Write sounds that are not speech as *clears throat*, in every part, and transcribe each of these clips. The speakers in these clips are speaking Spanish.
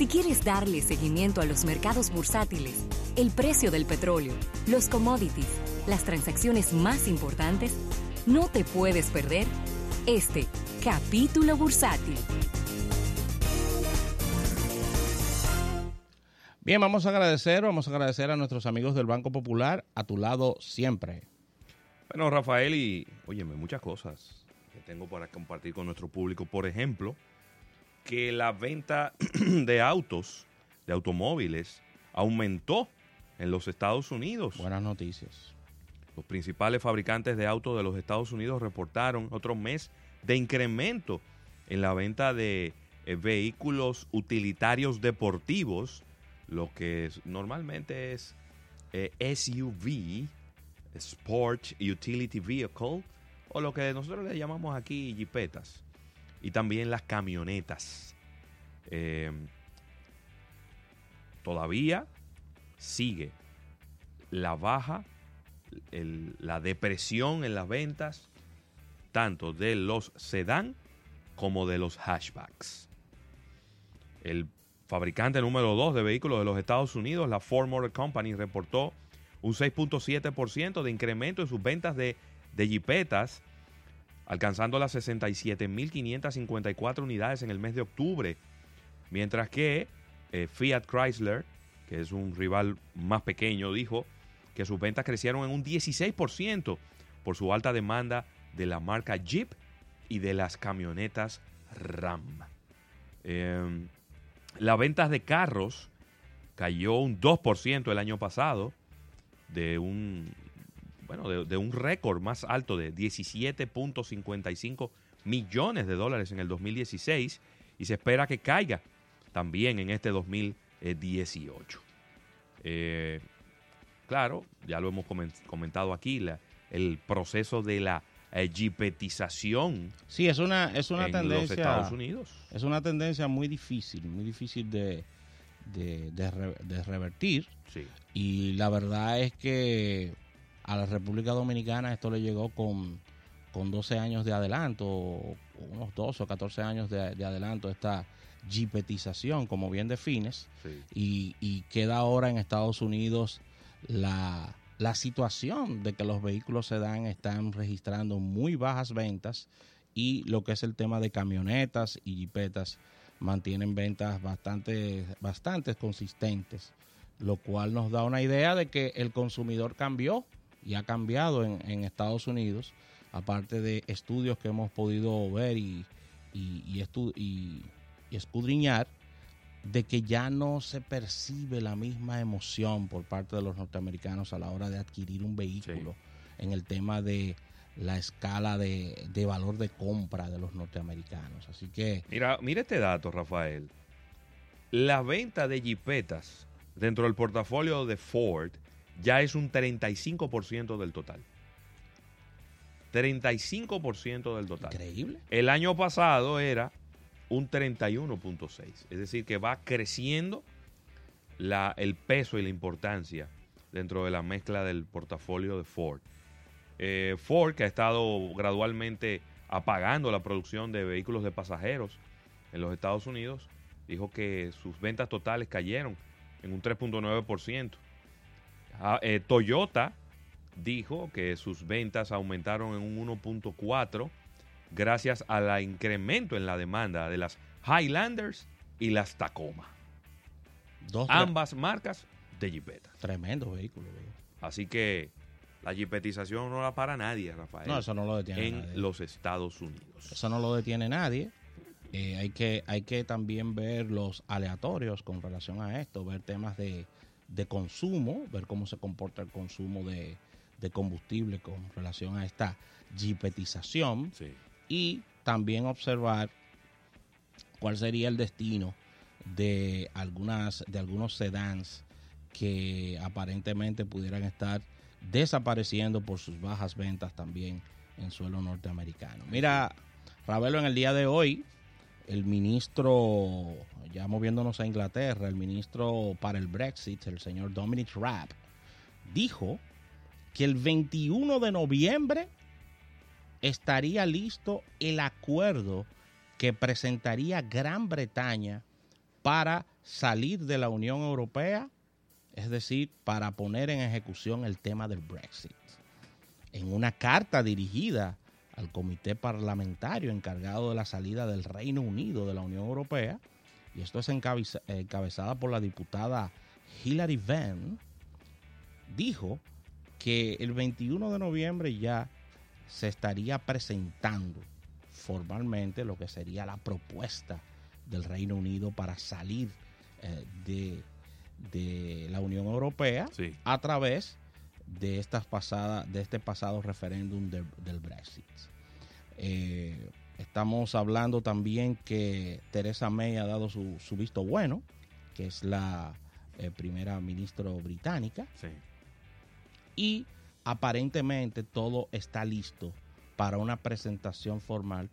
Si quieres darle seguimiento a los mercados bursátiles, el precio del petróleo, los commodities, las transacciones más importantes, no te puedes perder este capítulo bursátil. Bien, vamos a agradecer, vamos a agradecer a nuestros amigos del Banco Popular, a tu lado siempre. Bueno, Rafael, y óyeme, muchas cosas que tengo para compartir con nuestro público. Por ejemplo, que la venta *clears throat* de autos, de automóviles, aumentó en los Estados Unidos. Buenas noticias. Los principales fabricantes de autos de los Estados Unidos reportaron otro mes de incremento en la venta de eh, vehículos utilitarios deportivos, lo que es- normalmente es eh, SUV, Sport Utility Vehicle, o lo que nosotros le llamamos aquí jipetas, y también las camionetas. Eh, todavía sigue la baja, la depresión en las ventas, tanto de los sedán como de los hatchbacks. El fabricante número 2 de vehículos de los Estados Unidos, la Ford Motor Company, reportó un 6.7% de incremento en sus ventas de, de jipetas, alcanzando las 67.554 unidades en el mes de octubre, mientras que eh, Fiat Chrysler, que es un rival más pequeño, dijo que sus ventas crecieron en un 16% por su alta demanda de la marca Jeep y de las camionetas Ram. Eh, las ventas de carros cayó un 2% el año pasado, de un, bueno, de, de un récord más alto de 17.55 millones de dólares en el 2016 y se espera que caiga también en este 2018. Eh, claro, ya lo hemos comen- comentado aquí, la- el proceso de la jipetización Sí, es una, es una en tendencia. los Estados Unidos. Es una tendencia muy difícil, muy difícil de, de, de revertir. Sí. Y la verdad es que a la República Dominicana esto le llegó con, con 12 años de adelanto, unos 12 o 14 años de, de adelanto, esta jipetización, como bien defines. Sí. Y, y queda ahora en Estados Unidos la, la situación de que los vehículos sedán están registrando muy bajas ventas y lo que es el tema de camionetas y jipetas mantienen ventas bastante, bastante consistentes, lo cual nos da una idea de que el consumidor cambió y ha cambiado en, en Estados Unidos, aparte de estudios que hemos podido ver y, y, y estu- y- y escudriñar, de que ya no se percibe la misma emoción por parte de los norteamericanos a la hora de adquirir un vehículo en el tema de la escala de, de valor de compra de los norteamericanos. Así que Mira, mira este dato, Rafael. La venta de jipetas dentro del portafolio de Ford ya es un 35% del total. 35% del total. increíble. El año pasado era un 31.6. Es decir, que va creciendo la, el peso y la importancia dentro de la mezcla del portafolio de Ford. Eh, Ford, que ha estado gradualmente apagando la producción de vehículos de pasajeros en los Estados Unidos, dijo que sus ventas totales cayeron en un 3.9%. Ah, eh, Toyota dijo que sus ventas aumentaron en un 1.4% gracias al incremento en la demanda de las Highlanders y las Tacoma. Dos Ambas marcas de jipetas. tremendos vehículos. viejo. Así que la jipetización no la para nadie, Rafael. No, eso no lo detiene en nadie. los Estados Unidos. Eso no lo detiene nadie. Eh, hay, que, hay que también ver los aleatorios con relación a esto, ver temas de, de consumo, ver cómo se comporta el consumo de, de combustible con relación a esta jipetización Sí. y también observar cuál sería el destino de algunas de algunos sedans que aparentemente pudieran estar desapareciendo por sus bajas ventas también en suelo norteamericano. Mira, Ravelo, en el día de hoy, el ministro, ya moviéndonos a Inglaterra, el ministro para el Brexit, el señor Dominic Raab, dijo que el 21 de noviembre estaría listo el acuerdo que presentaría Gran Bretaña para salir de la Unión Europea, es decir, para poner en ejecución el tema del Brexit. En una carta dirigida al comité parlamentario encargado de la salida del Reino Unido de la Unión Europea, y esto es encabezada por la diputada Hilary Venn, dijo que el 21 de noviembre ya se estaría presentando formalmente lo que sería la propuesta del Reino Unido para salir eh, de, de, la Unión Europea a través de estas pasadas de este pasado referéndum del Brexit. Eh, estamos hablando también que Teresa May ha dado su, visto bueno, que es la eh, primera ministra británica. Y aparentemente todo está listo para una presentación formal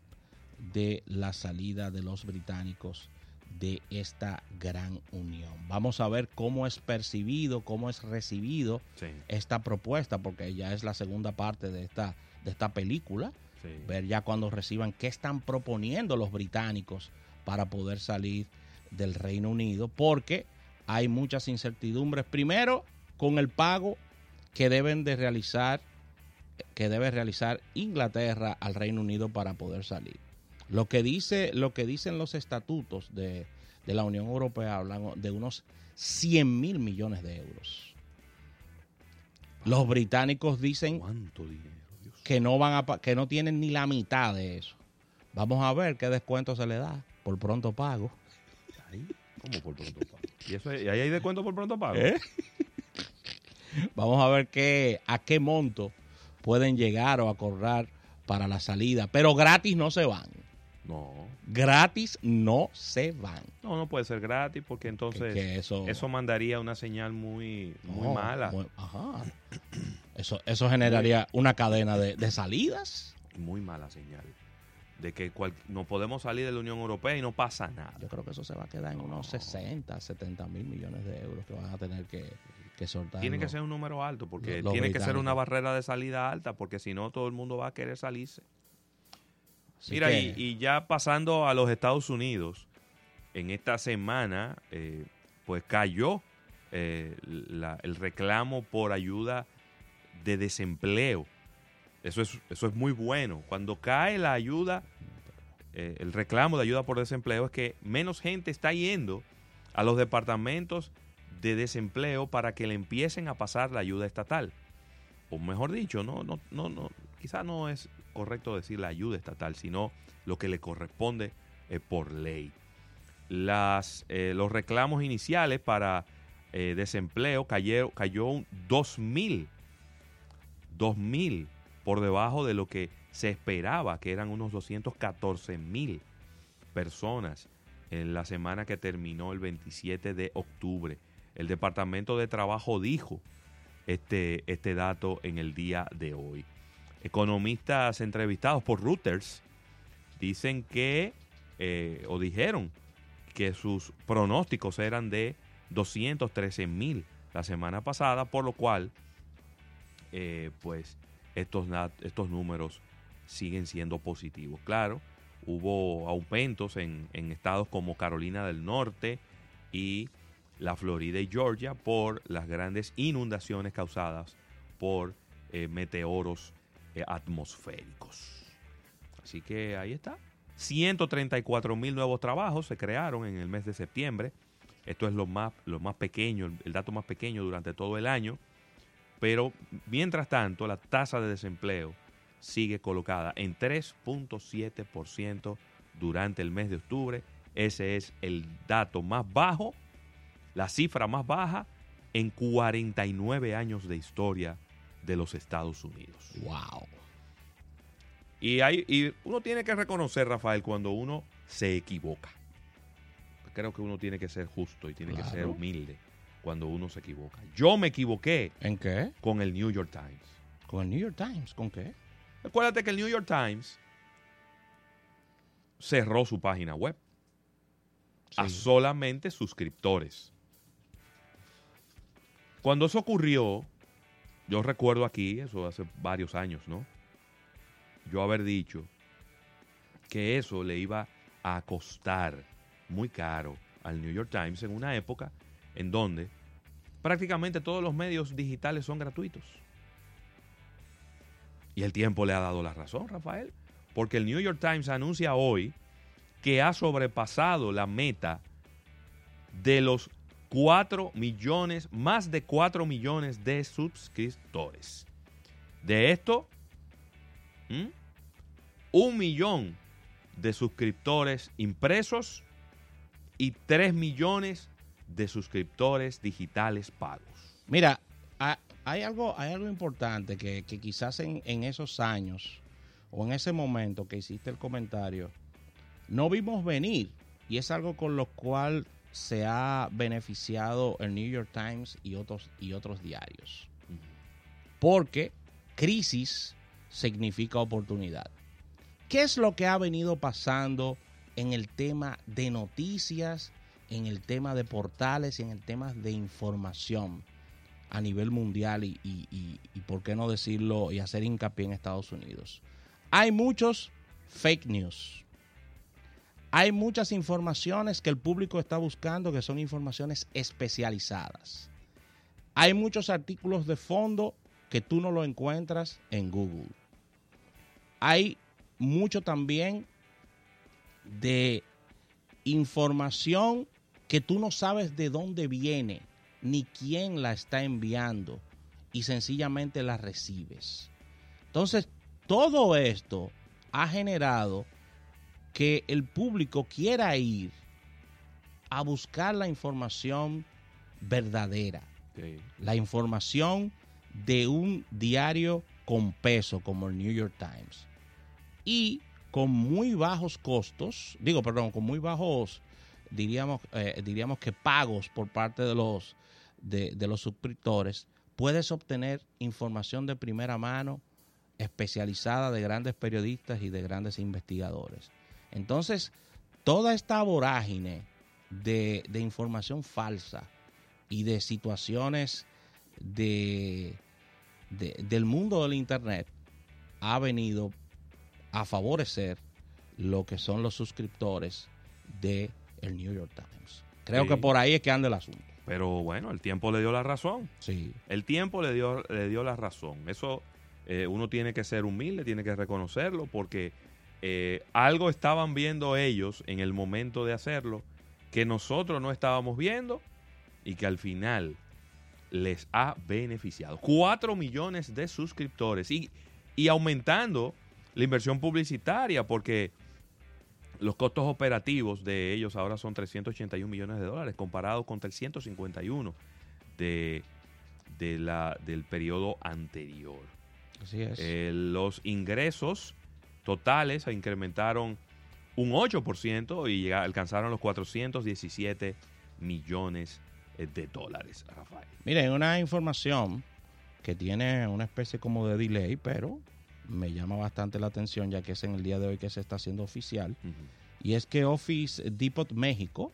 de la salida de los británicos de esta gran unión. Vamos a ver cómo es percibido, cómo es recibido esta propuesta, porque ya es la segunda parte de esta, de esta película. Ver ya cuando reciban qué están proponiendo los británicos para poder salir del Reino Unido, porque hay muchas incertidumbres. Primero, con el pago que deben de realizar, que debe realizar Inglaterra al Reino Unido para poder salir. Lo que, dice, lo que dicen los estatutos de, la Unión Europea hablan de unos 100 mil millones de euros. Los británicos dicen que no van a que no tienen ni la mitad de eso. Vamos a ver qué descuento se le da por pronto pago. ¿Cómo por pronto pago? ¿Y, eso, ahí hay descuento por pronto pago? ¿Eh? Vamos a ver qué, a qué monto pueden llegar o acordar para la salida, pero gratis no se van. No. Gratis no se van. No, no puede ser gratis porque entonces eso, mandaría una señal muy, muy mala. ajá. Eso, eso generaría una cadena de, salidas. Muy mala señal. De que no podemos salir de la Unión Europea y no pasa nada. Yo creo que eso se va a quedar en unos 60, 70 mil millones de euros que van a tener que, que soltar. Tiene que ser un número alto porque tiene que ser una barrera de salida alta porque si no todo el mundo va a querer salirse. Mira, y, ya pasando a los Estados Unidos, en esta semana, eh, pues cayó eh, el reclamo por ayuda de desempleo. Eso es, eso es muy bueno. Cuando cae la ayuda, eh, el reclamo de ayuda por desempleo, es que menos gente está yendo a los departamentos de desempleo para que le empiecen a pasar la ayuda estatal. O mejor dicho, no, no, no, no, quizá no es correcto decir la ayuda estatal, sino lo que le corresponde eh, por ley. Las, eh, los reclamos iniciales para eh, desempleo cayó, cayó un 2.000, 2.000 por debajo de lo que se esperaba, que eran unos 214.000 personas en la semana que terminó el 27 de octubre. El Departamento de Trabajo dijo este, este dato en el día de hoy. Economistas entrevistados por Reuters dicen que, eh, o dijeron que sus pronósticos eran de 213 mil la semana pasada, por lo cual, eh, pues, estos, estos números siguen siendo positivos. Claro, hubo aumentos en, en estados como Carolina del Norte y la Florida y Georgia por las grandes inundaciones causadas por eh, meteoros eh, atmosféricos. Así que ahí está. 134 mil nuevos trabajos se crearon en el mes de septiembre. Esto es lo más, lo más pequeño, el dato más pequeño durante todo el año. Pero mientras tanto, la tasa de desempleo sigue colocada en 3.7% durante el mes de octubre. Ese es el dato más bajo, la cifra más baja en 49 años de historia de los Estados Unidos. Wow. Y, hay, y uno tiene que reconocer, Rafael, cuando uno se equivoca. Creo que uno tiene que ser justo y tiene que ser humilde cuando uno se equivoca. Yo me equivoqué. ¿En qué? Con el New York Times. ¿Con el New York Times? ¿Con qué? Acuérdate que el New York Times cerró su página web a solamente suscriptores. Cuando eso ocurrió, yo recuerdo aquí, eso hace varios años, ¿no? Yo haber dicho que eso le iba a costar muy caro al New York Times en una época en donde prácticamente todos los medios digitales son gratuitos. Y el tiempo le ha dado la razón, Rafael, porque el New York Times anuncia hoy que ha sobrepasado la meta de los 4 millones, más de 4 millones de suscriptores. De esto, un millón de suscriptores impresos y 3 millones de suscriptores digitales pagos. Mira, hay algo, hay algo importante que, quizás en, en, esos años o en ese momento que hiciste el comentario, no vimos venir. Y es algo con lo cual se ha beneficiado el New York Times y otros, y otros diarios. Porque crisis significa oportunidad. ¿Qué es lo que ha venido pasando en el tema de noticias, en el tema de portales y en el tema de información a nivel mundial y, y, por qué no decirlo y hacer hincapié en Estados Unidos? Hay muchos fake news. Hay muchas informaciones que el público está buscando que son informaciones especializadas. Hay muchos artículos de fondo que tú no lo encuentras en Google. Hay mucho también de información que tú no sabes de dónde viene ni quién la está enviando y sencillamente la recibes. Entonces, todo esto ha generado que el público quiera ir a buscar la información verdadera, la información de un diario con peso como el New York Times. Y con muy bajos costos, digo, perdón, con muy bajos, diríamos, eh, diríamos que pagos por parte de los, de, de los suscriptores, puedes obtener información de primera mano especializada de grandes periodistas y de grandes investigadores. Entonces, toda esta vorágine de, información falsa y de situaciones de, del mundo del Internet ha venido a favorecer lo que son los suscriptores de el New York Times. Creo que por ahí es que anda el asunto. Pero bueno, el tiempo le dio la razón. Sí. El tiempo le dio, le dio la razón. Eso eh, uno tiene que ser humilde, tiene que reconocerlo, porque eh, algo estaban viendo ellos en el momento de hacerlo que nosotros no estábamos viendo y que al final les ha beneficiado. Cuatro millones de suscriptores y, y aumentando la inversión publicitaria porque los costos operativos de ellos ahora son 381 millones de dólares comparados con 351 de, de la, del periodo anterior. Así es. Eh, los ingresos totales se incrementaron un 8% y alcanzaron los 417 millones eh, de dólares, Rafael. Miren, una información que tiene una especie como de delay, pero me llama bastante la atención ya que es en el día de hoy que se está haciendo oficial. Y es que Office Depot México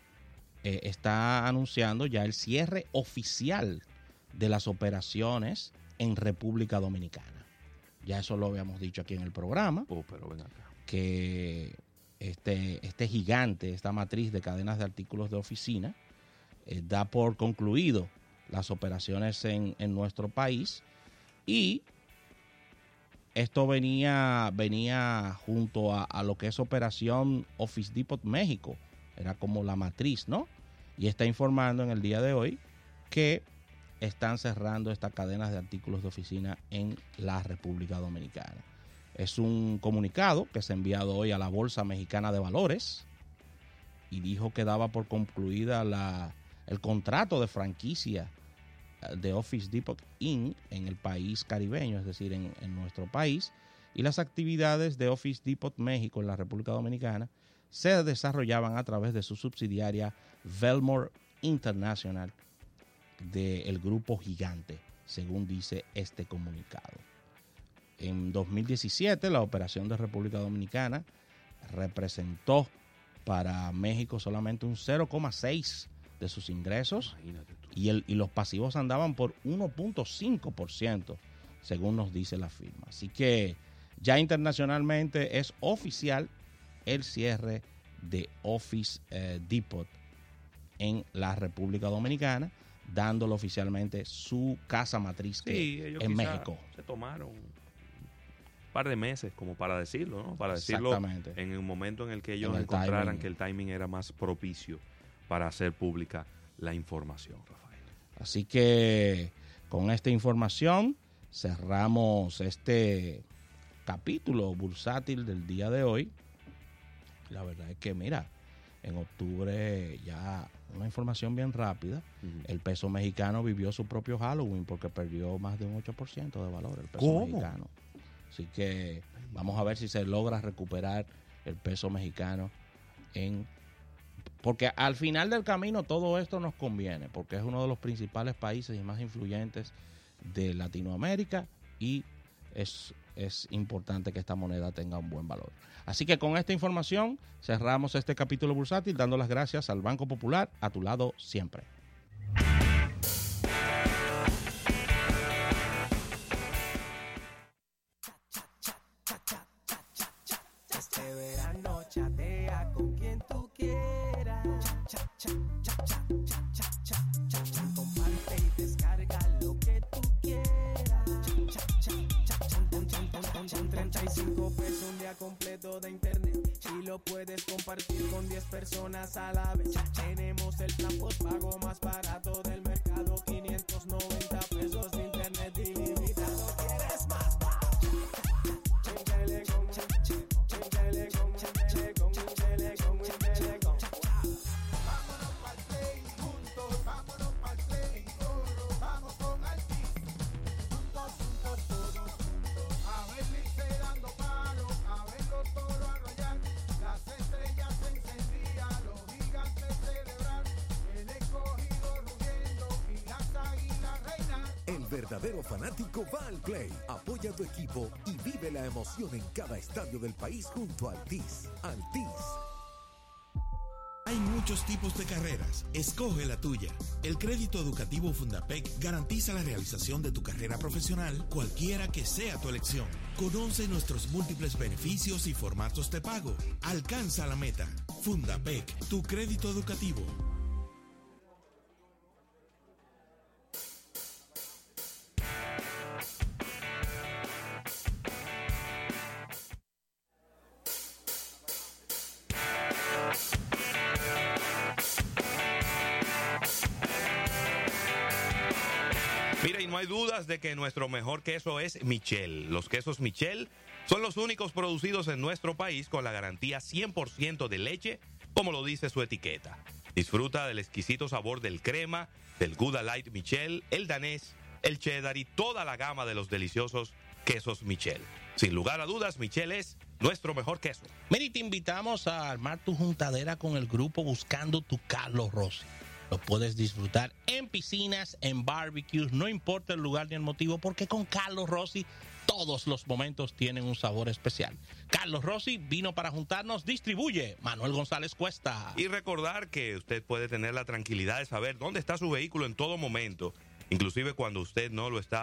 eh, está anunciando ya el cierre oficial de las operaciones en República Dominicana. Ya eso lo habíamos dicho aquí en el programa. Oh, pero ven acá. Que este, este gigante, esta matriz de cadenas de artículos de oficina, eh, da por concluido las operaciones en, nuestro país y esto venía, venía junto a, a, lo que es Operación Office Depot México, era como la matriz, ¿no? Y está informando en el día de hoy que están cerrando estas cadenas de artículos de oficina en la República Dominicana. Es un comunicado que se ha enviado hoy a la Bolsa Mexicana de Valores y dijo que daba por concluida la, el contrato de franquicia eh, de Office Depot Inc. en el país caribeño, es decir, en, en nuestro país, y las actividades de Office Depot México en la República Dominicana se desarrollaban a través de su subsidiaria Velmore International del grupo gigante, según dice este comunicado. En 2017, la operación de República Dominicana representó para México solamente un 0,6 de sus ingresos y, el, y los pasivos andaban por 1.5%, según nos dice la firma. Así que ya internacionalmente es oficial el cierre de Office eh, Depot en la República Dominicana, dándole oficialmente su casa matriz que Sí, ellos en México. se tomaron un par de meses como para decirlo, ¿no? Para decirlo en el momento en el que ellos En el encontraran timing. que el timing era más propicio para hacer pública la información, Rafael. Así que con esta información cerramos este capítulo bursátil del día de hoy. La verdad es que, mira, en octubre ya una información bien rápida. El peso mexicano vivió su propio Halloween porque perdió más de un 8% de valor el peso ¿Cómo? mexicano. Así que vamos a ver si se logra recuperar el peso mexicano en porque al final del camino todo esto nos conviene, porque es uno de los principales países y más influyentes de Latinoamérica y es, es importante que esta moneda tenga un buen valor. Así que con esta información cerramos este capítulo bursátil dando las gracias al Banco Popular a tu lado siempre. 85 pesos un día completo de internet. Si lo puedes compartir con 10 personas a la vez. Tenemos el plan pues, pago más barato del mundo. Verdadero fanático va al play, apoya a tu equipo y vive la emoción en cada estadio del país junto a Altis. Altis. Hay muchos tipos de carreras. Escoge la tuya. El crédito educativo Fundapec garantiza la realización de tu carrera profesional, cualquiera que sea tu elección. Conoce nuestros múltiples beneficios y formatos de pago. Alcanza la meta. Fundapec, tu crédito educativo. De que nuestro mejor queso es Michel. Los quesos Michel son los únicos producidos en nuestro país con la garantía 100% de leche, como lo dice su etiqueta. Disfruta del exquisito sabor del crema, del Gouda Light Michel, el danés, el cheddar y toda la gama de los deliciosos quesos Michel. Sin lugar a dudas, Michel es nuestro mejor queso. Mira, y te invitamos a armar tu juntadera con el grupo Buscando tu Carlos Rossi. Lo puedes disfrutar en piscinas, en barbecues, no importa el lugar ni el motivo, porque con Carlos Rossi todos los momentos tienen un sabor especial. Carlos Rossi vino para juntarnos, distribuye Manuel González Cuesta. Y recordar que usted puede tener la tranquilidad de saber dónde está su vehículo en todo momento, inclusive cuando usted no lo está